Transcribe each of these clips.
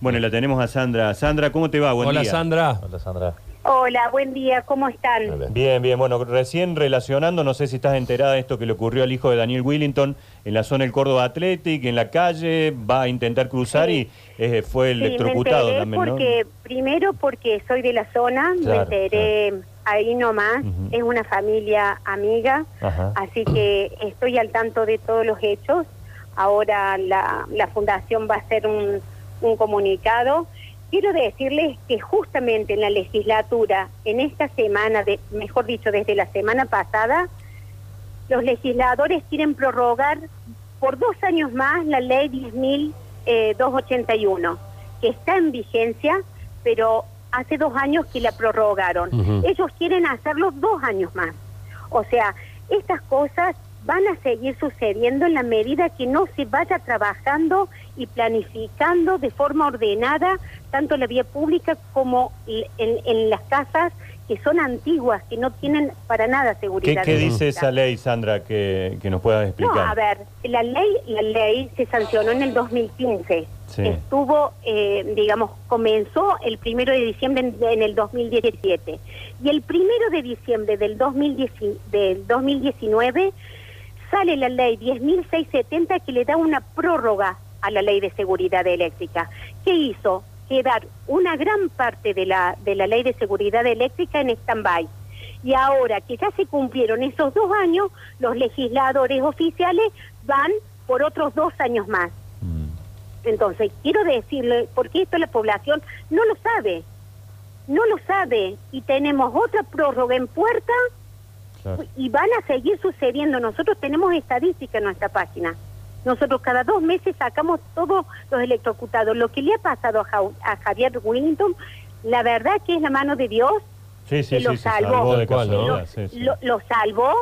Bueno, la tenemos a Sandra. Sandra, ¿cómo te va? Buen Hola día. Sandra. Hola Sandra. Hola, buen día, ¿cómo están? Hola. Bien, bien. Bueno, recién relacionando, no sé si estás enterada de esto que le ocurrió al hijo de Daniel Willington en la zona del Córdoba Athletic, en la calle, va a intentar cruzar y eh, fue Sí, me electrocutado enteré también, ¿no? porque, primero porque soy de la zona, me Claro, enteré ahí nomás, es una familia amiga, Ajá. así que estoy al tanto de todos los hechos. Ahora la, la fundación va a hacer un, un comunicado. Quiero decirles que justamente en la legislatura, en esta semana, de, mejor dicho, desde la semana pasada, los legisladores quieren prorrogar por dos años más la ley 10.281, que está en vigencia, pero hace dos años que la prorrogaron. Ellos quieren hacerlo dos años más. O sea, estas cosas van a seguir sucediendo en la medida que no se vaya trabajando y planificando de forma ordenada tanto la vía pública como en, en las casas que son antiguas, que no tienen para nada ¿Qué, seguridad. qué dice eléctrica. esa ley, Sandra, que, que nos puedas No, explicar? a ver, la ley, la ley se sancionó en el 2015. Sí. Estuvo, eh, digamos, comenzó el primero de diciembre en, en el 2017. Y el primero de diciembre del, 2010 del 2019 sale la ley 10.670 que le da una prórroga a la ley de seguridad eléctrica. ¿Qué hizo? Quedar una gran parte de la, de la ley de seguridad eléctrica en stand-by. Y ahora que ya se cumplieron esos dos años, los legisladores oficiales van por otros dos años más. Mm. Entonces, quiero decirle, porque esto la población no lo sabe, no lo sabe, y tenemos otra prórroga en puerta Claro. y van a seguir sucediendo. Nosotros tenemos estadística en nuestra página. Nosotros cada dos meses sacamos todos los electrocutados. Lo que le ha pasado a, Javier Willington, la verdad que es la mano de Dios Sí, sí, que lo sí, se salvó, lo, lo salvó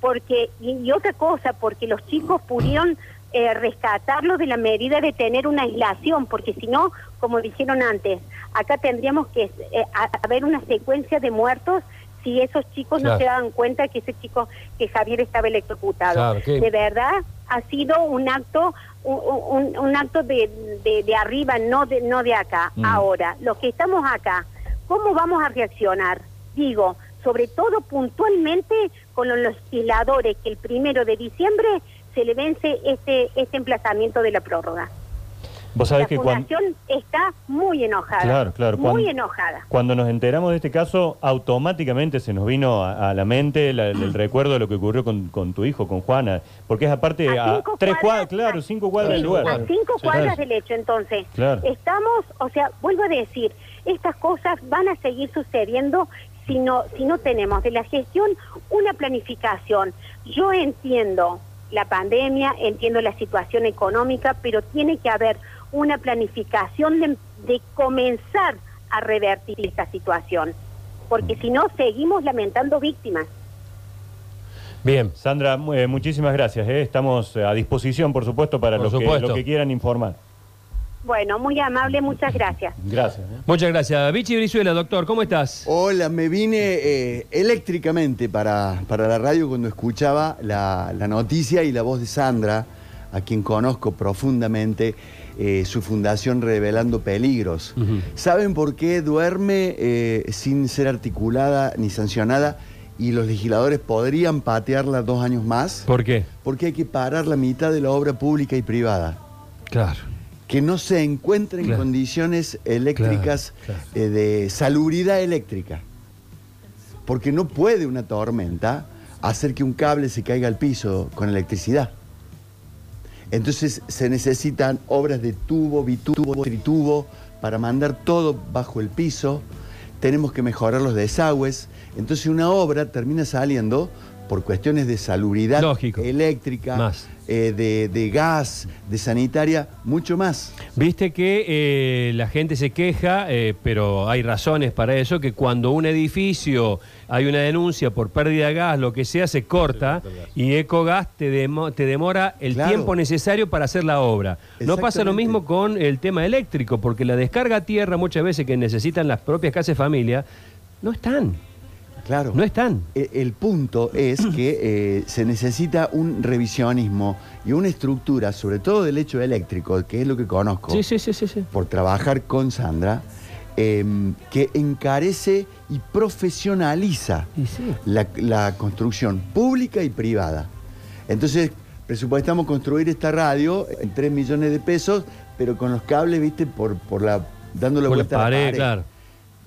porque y, y otra cosa porque los chicos pudieron eh, rescatarlo de la medida de tener una aislación porque si no como dijeron antes acá tendríamos que eh, haber una secuencia de muertos si esos chicos no se daban cuenta que ese chico que Javier estaba electrocutado. Claro, de verdad ha sido un acto un, un- un acto de, de, de arriba no de no de acá. Mm. ahora los que estamos acá cómo vamos a reaccionar digo, sobre todo puntualmente con los legisladores que el primero de diciembre se le vence este este emplazamiento de la prórroga. Vos sabés La que cuando... fundación está muy enojada. Claro, claro, Muy cuando- enojada. Cuando nos enteramos de este caso, automáticamente se nos vino a, a la mente la- el recuerdo de lo que ocurrió con, con tu hijo, con Juana, porque es aparte A a, cinco tres cuadras- cuadras, claro, cinco cuadras del Sí, lugar. a cinco Sí, cuadras claro. del hecho, entonces. Claro. Estamos, o sea, vuelvo a decir, estas cosas van a seguir sucediendo si no, si no tenemos de la gestión una planificación. Yo entiendo la pandemia, entiendo la situación económica, pero tiene que haber una planificación de, de comenzar a revertir esta situación, porque si no seguimos lamentando víctimas. Bien. Sandra, eh, muchísimas gracias. eh. Estamos eh, a disposición, por supuesto, para Por lo que, supuesto. lo que quieran informar. Bueno, muy amable, muchas gracias. Gracias. eh. Muchas gracias. Vichy Brizuela, doctor, ¿cómo estás? Hola, me vine eh, eléctricamente para, para la radio cuando escuchaba la, la noticia y la voz de Sandra, a quien conozco profundamente, eh, su fundación Revelando Peligros. ¿Saben por qué duerme eh, sin ser articulada ni sancionada y los legisladores podrían patearla dos años más? ¿Por qué? Porque hay que parar la mitad de la obra pública y privada. Claro. que no se encuentren Claro. condiciones eléctricas Claro, eh, de salubridad eléctrica. Porque no puede una tormenta hacer que un cable se caiga al piso con electricidad. Entonces se necesitan obras de tubo, bitubo, tritubo para mandar todo bajo el piso. Tenemos que mejorar los desagües. Entonces una obra termina saliendo por cuestiones de salubridad Lógico. eléctrica, Más. eh, de, de gas, de sanitaria, mucho más. Viste que eh, la gente se queja, eh, pero hay razones para eso, que cuando un edificio hay una denuncia por pérdida de gas, lo que sea, se corta y Ecogas te, demo- te demora el Claro. tiempo necesario para hacer la obra. No pasa lo mismo con el tema eléctrico, porque la descarga a tierra muchas veces que necesitan las propias casas de familia, no están. Claro. No están. E- El punto es que eh, se necesita un revisionismo y una estructura, sobre todo del hecho eléctrico, que es lo que conozco, Sí, sí, sí, sí. sí. por trabajar con Sandra, em, que encarece y profesionaliza Y sí. la, la construcción pública y privada. Entonces, presupuestamos construir esta radio en 3 millones de pesos, pero con los cables, viste, por, por la, dando la Por la a pared, claro.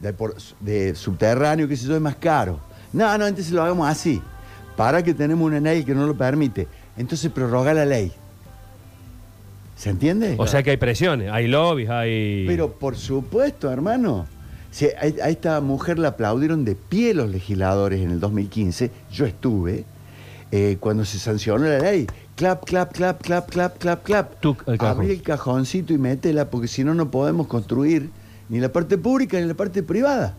De, por- de subterráneo, que sé yo, es más caro. No, no, entonces lo hagamos así. Para que tenemos una ley que no lo permite. Entonces prorroga la ley. ¿Se entiende? O sea que hay presiones, hay lobbies, hay. Pero por supuesto, hermano. Si a, a esta mujer la aplaudieron de pie los legisladores en el 2015. Yo estuve. eh, cuando se sancionó la ley. Clap, clap, clap, clap, clap, clap, clap. Tuc, al cajón. Abrí el cajoncito y métela, porque si no, no podemos construir ni la parte pública ni la parte privada.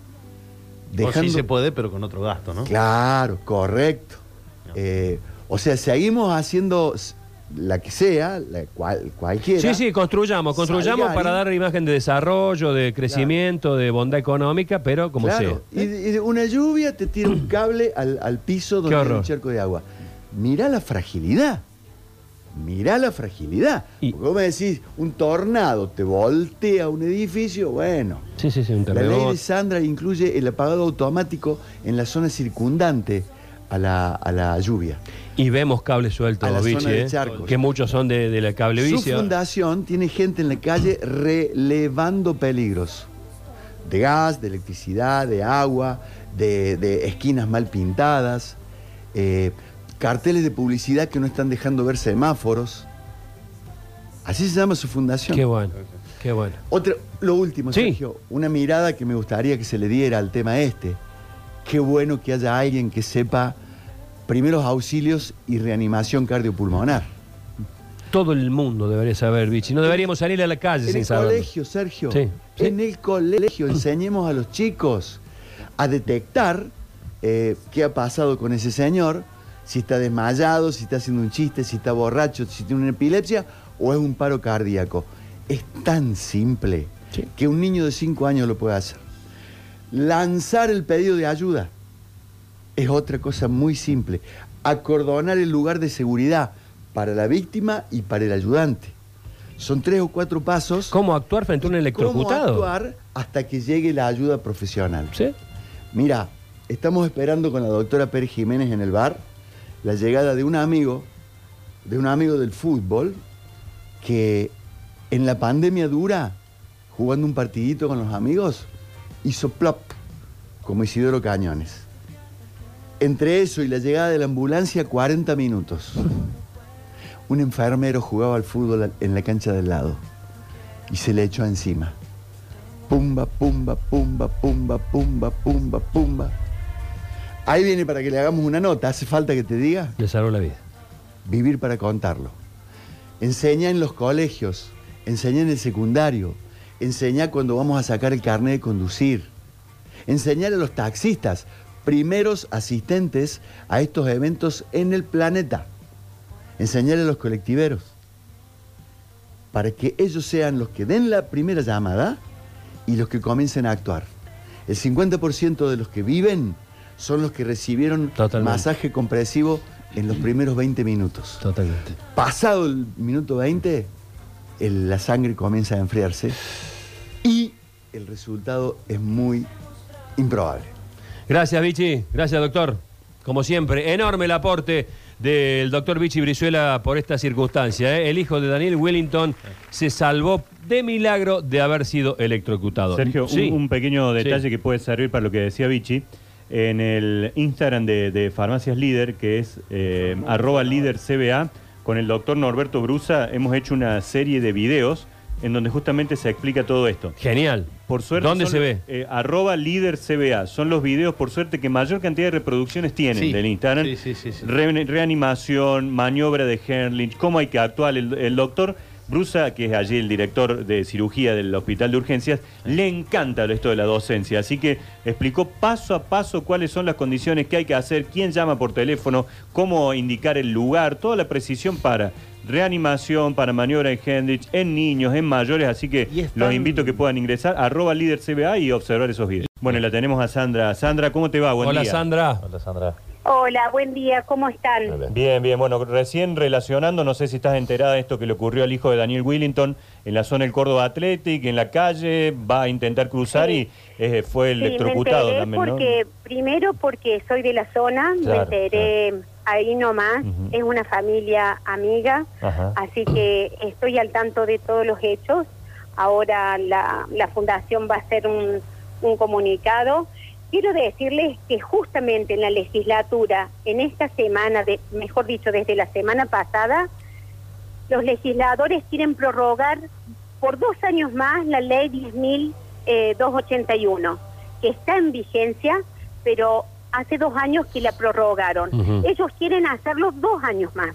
O sí se puede, pero con otro gasto, ¿no? Claro, correcto. Eh, o sea, seguimos haciendo la que sea, la cual, cualquiera. Sí, sí, construyamos, construyamos para ahí. dar imagen de desarrollo, de crecimiento, de bondad económica, pero como Claro, sea. y, una lluvia te tira un cable al, al piso donde hay un charco de agua. Mirá la fragilidad. Mirá la fragilidad. Y- Porque vos me decís, un tornado te voltea un edificio, bueno. Sí, sí, sí, un La ley de Sandra incluye el apagado automático en la zona circundante a la, a la lluvia. Y vemos cables sueltos, A la zona de ¿eh? charcos. que muchos son de, de la Su cablevicia. fundación tiene gente en la calle relevando peligros de gas, de electricidad, de agua, de, de esquinas mal pintadas, eh, carteles de publicidad que no están dejando ver semáforos. Así se llama su fundación. Qué bueno, qué bueno. Otra, lo último, Sí. Sergio, una mirada que me gustaría que se le diera al tema este. Qué bueno que haya alguien que sepa primeros auxilios y reanimación cardiopulmonar. Todo el mundo debería saber, Vichy. No deberíamos salir a la calle En sin el saberlo. colegio, Sergio. Sí, sí. En el colegio enseñemos a los chicos a detectar eh, qué ha pasado con ese señor, si está desmayado, si está haciendo un chiste, si está borracho, si tiene una epilepsia o es un paro cardíaco. Es tan simple Sí. que un niño de 5 años lo puede hacer. Lanzar el pedido de ayuda es otra cosa muy simple. Acordonar el lugar de seguridad para la víctima y para el ayudante. Son tres o cuatro pasos. ¿Cómo actuar frente a un electrocutado? ¿Cómo actuar hasta que llegue la ayuda profesional? ¿Sí? Mira, estamos esperando con la doctora Pérez Jiménez en el bar la llegada de un amigo, de un amigo del fútbol, que en la pandemia dura, jugando un partidito con los amigos, hizo plop, como Isidoro Cañones. Entre eso y la llegada de la ambulancia, 40 minutos. Un enfermero jugaba al fútbol en la cancha del lado y se le echó encima. Pumba, pumba, pumba, pumba, pumba, pumba, pumba. Ahí viene para que le hagamos una nota. ¿Hace falta que te diga? Le salvó la vida. Vivir para contarlo. Enseña en los colegios, enseña en el secundario, enseña cuando vamos a sacar el carnet de conducir. Enseñar a los taxistas, primeros asistentes a estos eventos en el planeta. Enseñar a los colectiveros. Para que ellos sean los que den la primera llamada y los que comiencen a actuar. El 50% de los que viven son los que recibieron Totalmente. masaje compresivo en los primeros 20 minutos. Totalmente. Pasado el minuto 20, el- la sangre comienza a enfriarse y el resultado es muy improbable. Gracias, Vichy. Gracias, doctor. Como siempre, enorme el aporte del doctor Vichy Brizuela por esta circunstancia. ¿eh? El hijo de Daniel Wellington se salvó de milagro de haber sido electrocutado. Sergio, Sí. un, un pequeño detalle Sí. que puede servir para lo que decía Vichy. En el Instagram de, de Farmacias Líder, que es eh, arroba líder CBA, con el doctor Norberto Brusa hemos hecho una serie de videos en donde justamente se explica todo esto. Genial. Por suerte. ¿Dónde son se ve? eh, arroba líder CBA. Son los videos, por suerte, que mayor cantidad de reproducciones tienen Sí. del Instagram. Sí, sí, sí, sí. Re- reanimación, maniobra de Herlich, cómo hay que actuar. El, el doctor Brusa, que es allí el director de cirugía del hospital de urgencias, le encanta esto de la docencia. Así que explicó paso a paso cuáles son las condiciones que hay que hacer, quién llama por teléfono, cómo indicar el lugar, toda la precisión para reanimación, para maniobra de Hendrich, en niños, en mayores. Así que están- los invito a que puedan ingresar arroba líder CBA y observar esos videos. Bueno, la tenemos a Sandra. Sandra, ¿cómo te va? Buen Hola día. Sandra. Hola, Sandra. Hola, buen día, ¿cómo están? Bien, bien. Bueno, recién relacionando, no sé si estás enterada de esto que le ocurrió al hijo de Daniel Willington en la zona del Córdoba Athletic, en la calle, va a intentar cruzar Sí. y eh, fue Sí, me electrocutado enteré también, ¿no? porque, primero porque soy de la zona, Claro, me enteré ahí nomás, Ujú. es una familia amiga, Ajá. así que estoy al tanto de todos los hechos. Ahora la, la fundación va a hacer un, un comunicado. Quiero decirles que justamente en la legislatura, en esta semana, de, mejor dicho, desde la semana pasada, los legisladores quieren prorrogar por dos años más la ley 10.281, que está en vigencia, pero hace dos años que la prorrogaron. Ellos quieren hacerlo dos años más.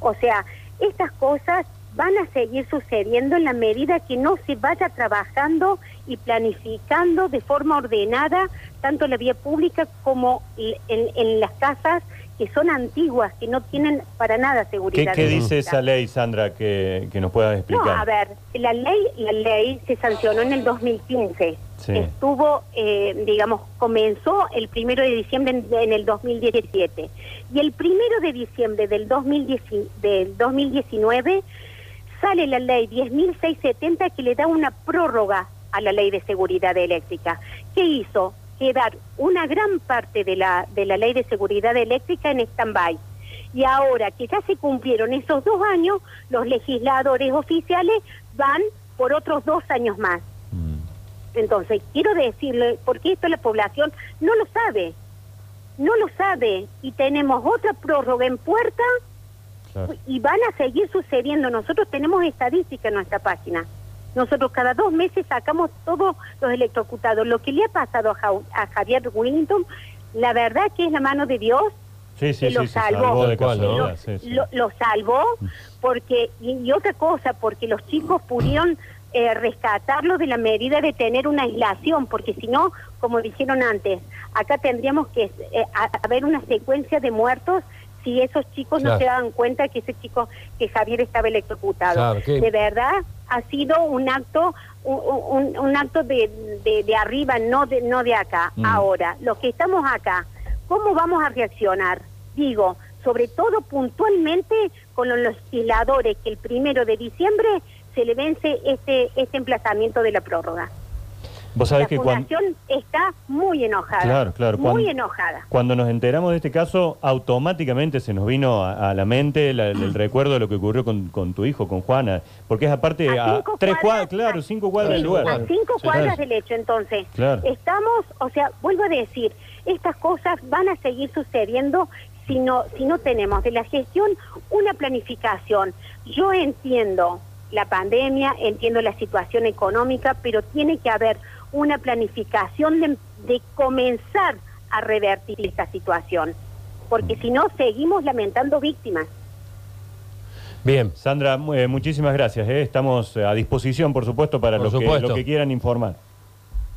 O sea, estas cosas van a seguir sucediendo en la medida que no se vaya trabajando y planificando de forma ordenada tanto la vía pública como en, en las casas que son antiguas, que no tienen para nada ¿Qué, seguridad. qué dice eléctrica. esa ley, Sandra, que, que nos puedas explicar? No, a ver, la ley, la ley se sancionó en el 2015. Sí. Estuvo, eh, digamos, comenzó el primero de diciembre en, en el 2017. Y el primero de diciembre del, 2010 del 2019 sale la ley 10.670 que le da una prórroga a la ley de seguridad eléctrica. ¿Qué hizo? Quedar una gran parte de la, de la ley de seguridad eléctrica en stand-by. Y ahora que ya se cumplieron esos dos años, los legisladores oficiales van por otros dos años más. Mm. Entonces, quiero decirle, porque esto la población no lo sabe, no lo sabe, y tenemos otra prórroga en puerta Claro. y van a seguir sucediendo. Nosotros tenemos estadística en nuestra página. Nosotros cada dos meses sacamos todos los electrocutados. Lo que le ha pasado a, Javier Willington, la verdad que es la mano de Dios Sí, sí, que sí, lo salvó, salvó cual, lo, salvó porque y, y otra cosa porque los chicos pudieron eh, rescatarlo de la medida de tener una aislación porque si no como dijeron antes acá tendríamos que eh, haber una secuencia de muertos si esos chicos Claro. no se daban cuenta que ese chico que Javier estaba electrocutado Claro, que- de verdad ha sido un acto un, un- un acto de, de, de arriba no de no de acá Mm. ahora los que estamos acá ¿Cómo vamos a reaccionar? Digo, sobre todo puntualmente con los legisladores que el primero de diciembre se le vence este, este emplazamiento de la prórroga. Vos sabés la que cuando, fundación está muy enojada. Claro, claro, Muy cuando- enojada. cuando nos enteramos de este caso, automáticamente se nos vino a, a la mente la- el, recuerdo de lo que ocurrió con, con tu hijo, con Juana, porque es aparte A a, tres cuadras, cuadras, claro, cinco cuadras Sí, del lugar. A cinco cuadras del hecho, entonces. Claro. Estamos, o sea, vuelvo a decir, estas cosas van a seguir sucediendo si no, si no tenemos de la gestión una planificación. Yo entiendo la pandemia, entiendo la situación económica, pero tiene que haber una planificación de, de comenzar a revertir esta situación, porque si no seguimos lamentando víctimas. Bien. Sandra, eh, muchísimas gracias. eh. Estamos eh, a disposición, por supuesto, para Por lo que, supuesto. lo que quieran informar.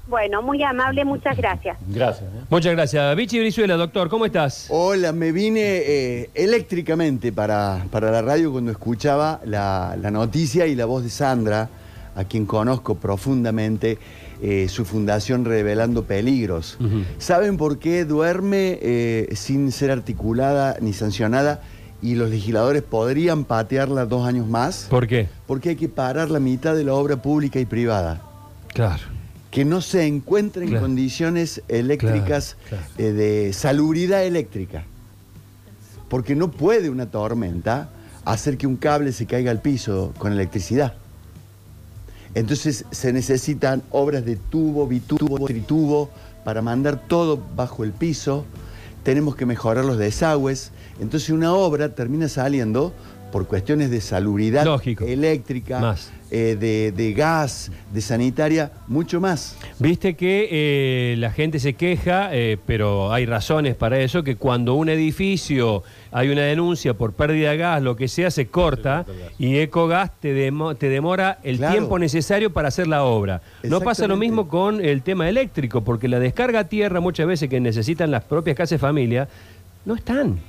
Bueno, muy amable, muchas gracias. Gracias. eh. Muchas gracias. Vichy Brizuela, doctor, ¿cómo estás? Hola, me vine eh, eléctricamente para, para la radio cuando escuchaba la, la noticia y la voz de Sandra, a quien conozco profundamente, eh, su fundación Revelando Peligros. ¿Saben por qué duerme eh, sin ser articulada ni sancionada y los legisladores podrían patearla dos años más? ¿Por qué? Porque hay que parar la mitad de la obra pública y privada. Claro. que no se encuentre en Claro. condiciones eléctricas Claro, eh, de salubridad eléctrica. Porque no puede una tormenta hacer que un cable se caiga al piso con electricidad. Entonces se necesitan obras de tubo, bitubo, tritubo para mandar todo bajo el piso. Tenemos que mejorar los desagües. Entonces una obra termina saliendo por cuestiones de salubridad Lógico. eléctrica, Más. eh, de, de gas, de sanitaria, mucho más. Viste que eh, la gente se queja, eh, pero hay razones para eso, que cuando un edificio hay una denuncia por pérdida de gas, lo que sea, se corta y Ecogas te, demo- te demora el Claro. tiempo necesario para hacer la obra. No pasa lo mismo con el tema eléctrico, porque la descarga a tierra muchas veces que necesitan las propias casas de familia, no están.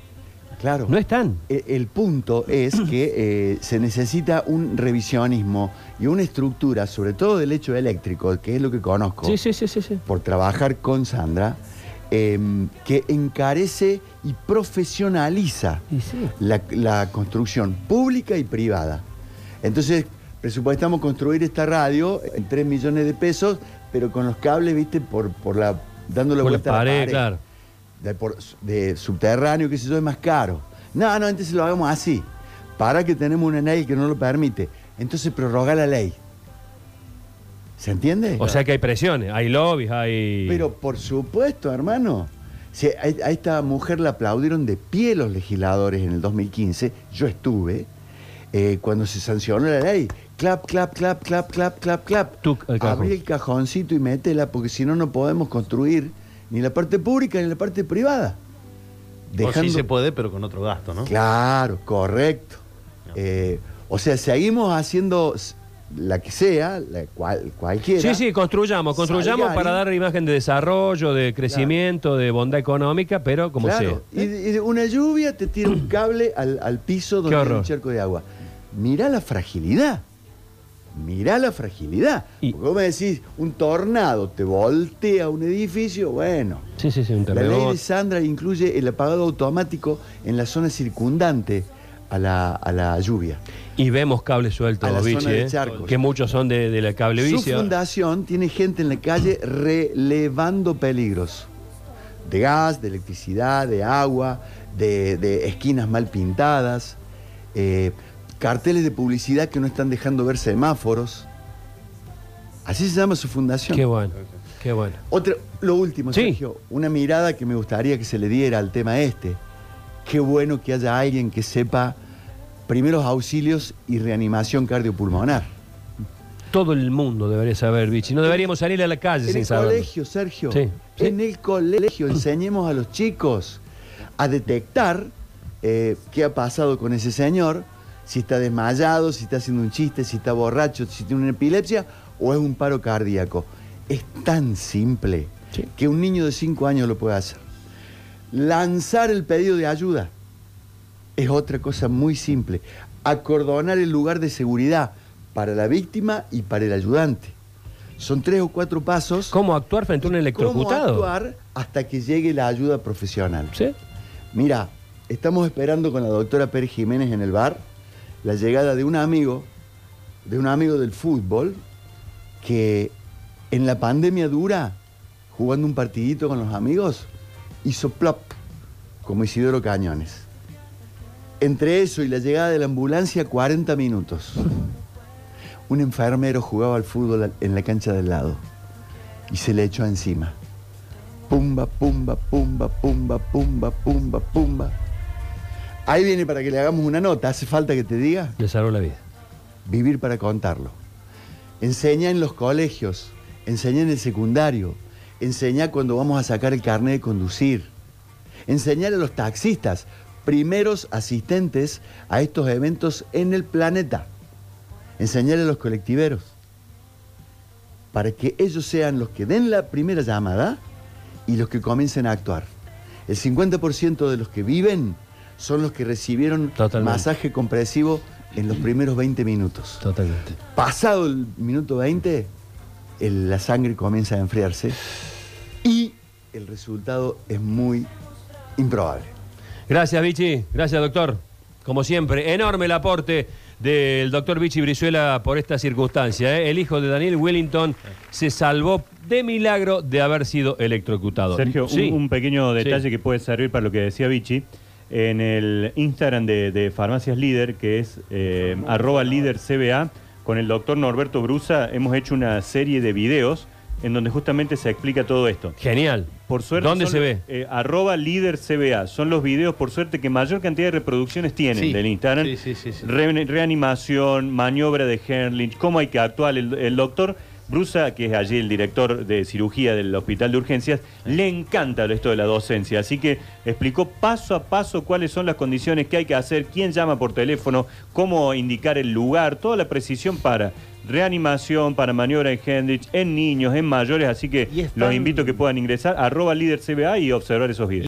Claro. No están. E- El, punto es que eh, se necesita un revisionismo y una estructura, sobre todo del hecho eléctrico, que es lo que conozco, Sí, sí, sí, sí. sí. por trabajar con Sandra, em, que encarece y profesionaliza sí. la, la construcción pública y privada. Entonces, presupuestamos construir esta radio en 3 millones de pesos, pero con los cables, viste, por, por la, dándole Por la vuelta a la pared, pared. claro. De, por- de subterráneo, qué sé yo, es más caro. No, no, entonces lo hagamos así. Para que tenemos una ley que no lo permite. Entonces prorroga la ley. ¿Se entiende? O sea que hay presiones, hay lobbies, hay. Pero por supuesto, hermano. Si a, a esta mujer la aplaudieron de pie los legisladores en el 2015. Yo estuve. eh, cuando se sancionó la ley. Clap, clap, clap, clap, clap, clap, clap. Tuc, al cajón. Abrí el cajoncito y métela, porque si no, no podemos construir ni la parte pública ni la parte privada. O sí se puede, pero con otro gasto, ¿no? Claro, correcto. Eh, o sea, seguimos haciendo la que sea, la cual, cualquiera. Sí, sí, construyamos, construyamos Salgari. para dar imagen de desarrollo, de crecimiento, de bondad económica, pero como Claro, sea. Y, una lluvia te tira un cable al, al piso donde hay un charco de agua. Mirá la fragilidad. Mirá la fragilidad. Y- Porque vos me decís, un tornado te voltea un edificio, bueno. Sí, sí, sí, un La ley de Sandra incluye el apagado automático en la zona circundante a la, a la lluvia. Y vemos cables sueltos, de ¿eh? que muchos son de, de la cable Su vicia. fundación tiene gente en la calle relevando peligros de gas, de electricidad, de agua, de, de esquinas mal pintadas, eh, carteles de publicidad que no están dejando ver semáforos. Así se llama su fundación. Qué bueno, qué bueno. Otra, lo último, Sí. Sergio, una mirada que me gustaría que se le diera al tema este. Qué bueno que haya alguien que sepa primeros auxilios y reanimación cardiopulmonar. Todo el mundo debería saber, Vichy. No deberíamos salir a la calle En sin el saberlo. colegio, Sergio. Sí, sí. En el colegio enseñemos a los chicos a detectar eh, qué ha pasado con ese señor, si está desmayado, si está haciendo un chiste, si está borracho, si tiene una epilepsia o es un paro cardíaco. Es tan simple Sí. que un niño de 5 años lo puede hacer. Lanzar el pedido de ayuda es otra cosa muy simple. Acordonar el lugar de seguridad para la víctima y para el ayudante. Son tres o cuatro pasos. ¿Cómo actuar frente a un ¿Cómo electrocutado? actuar hasta que llegue la ayuda profesional? ¿Sí? Mira, estamos esperando con la doctora Pérez Jiménez en el bar la llegada de un amigo, de un amigo del fútbol, que en la pandemia dura, jugando un partidito con los amigos, hizo plop, como Isidoro Cañones. Entre eso y la llegada de la ambulancia, 40 minutos. Un enfermero jugaba al fútbol en la cancha del lado y se le echó encima. Pumba, pumba, pumba, pumba, pumba, pumba, pumba. Ahí viene para que le hagamos una nota. ¿Hace falta que te diga? Le salvó la vida. Vivir para contarlo. Enseña en los colegios, enseña en el secundario, enseña cuando vamos a sacar el carnet de conducir. Enseñar a los taxistas, primeros asistentes a estos eventos en el planeta. Enseñar a los colectiveros. Para que ellos sean los que den la primera llamada y los que comiencen a actuar. El 50% de los que viven son los que recibieron Totalmente. masaje compresivo en los primeros 20 minutos. Totalmente. Pasado el minuto 20, el- la sangre comienza a enfriarse y el resultado es muy improbable. Gracias, Vichy. Gracias, doctor. Como siempre, enorme el aporte del doctor Vichy Brizuela por esta circunstancia. ¿eh? El hijo de Daniel Wellington se salvó de milagro de haber sido electrocutado. Sergio, un- Sí. un, pequeño Sí. detalle que puede servir para lo que decía Vichy. En el Instagram de, de Farmacias Líder, que es eh, arroba líder CBA, con el doctor Norberto Brusa hemos hecho una serie de videos en donde justamente se explica todo esto. Genial. Por suerte. ¿Dónde se los- ve? eh, arroba líder CBA. Son los videos, por suerte, que mayor cantidad de reproducciones tienen Sí. del Instagram. Sí, sí, sí, sí. Re- reanimación, maniobra de Herlich, cómo hay que actuar. El, el doctor Brusa, que es allí el director de cirugía del hospital de urgencias, le encanta esto de la docencia. Así que explicó paso a paso cuáles son las condiciones que hay que hacer, quién llama por teléfono, cómo indicar el lugar, toda la precisión para reanimación, para maniobra de Hendrich, en niños, en mayores. Así que los invito a que puedan ingresar arroba líder CBA y observar esos videos.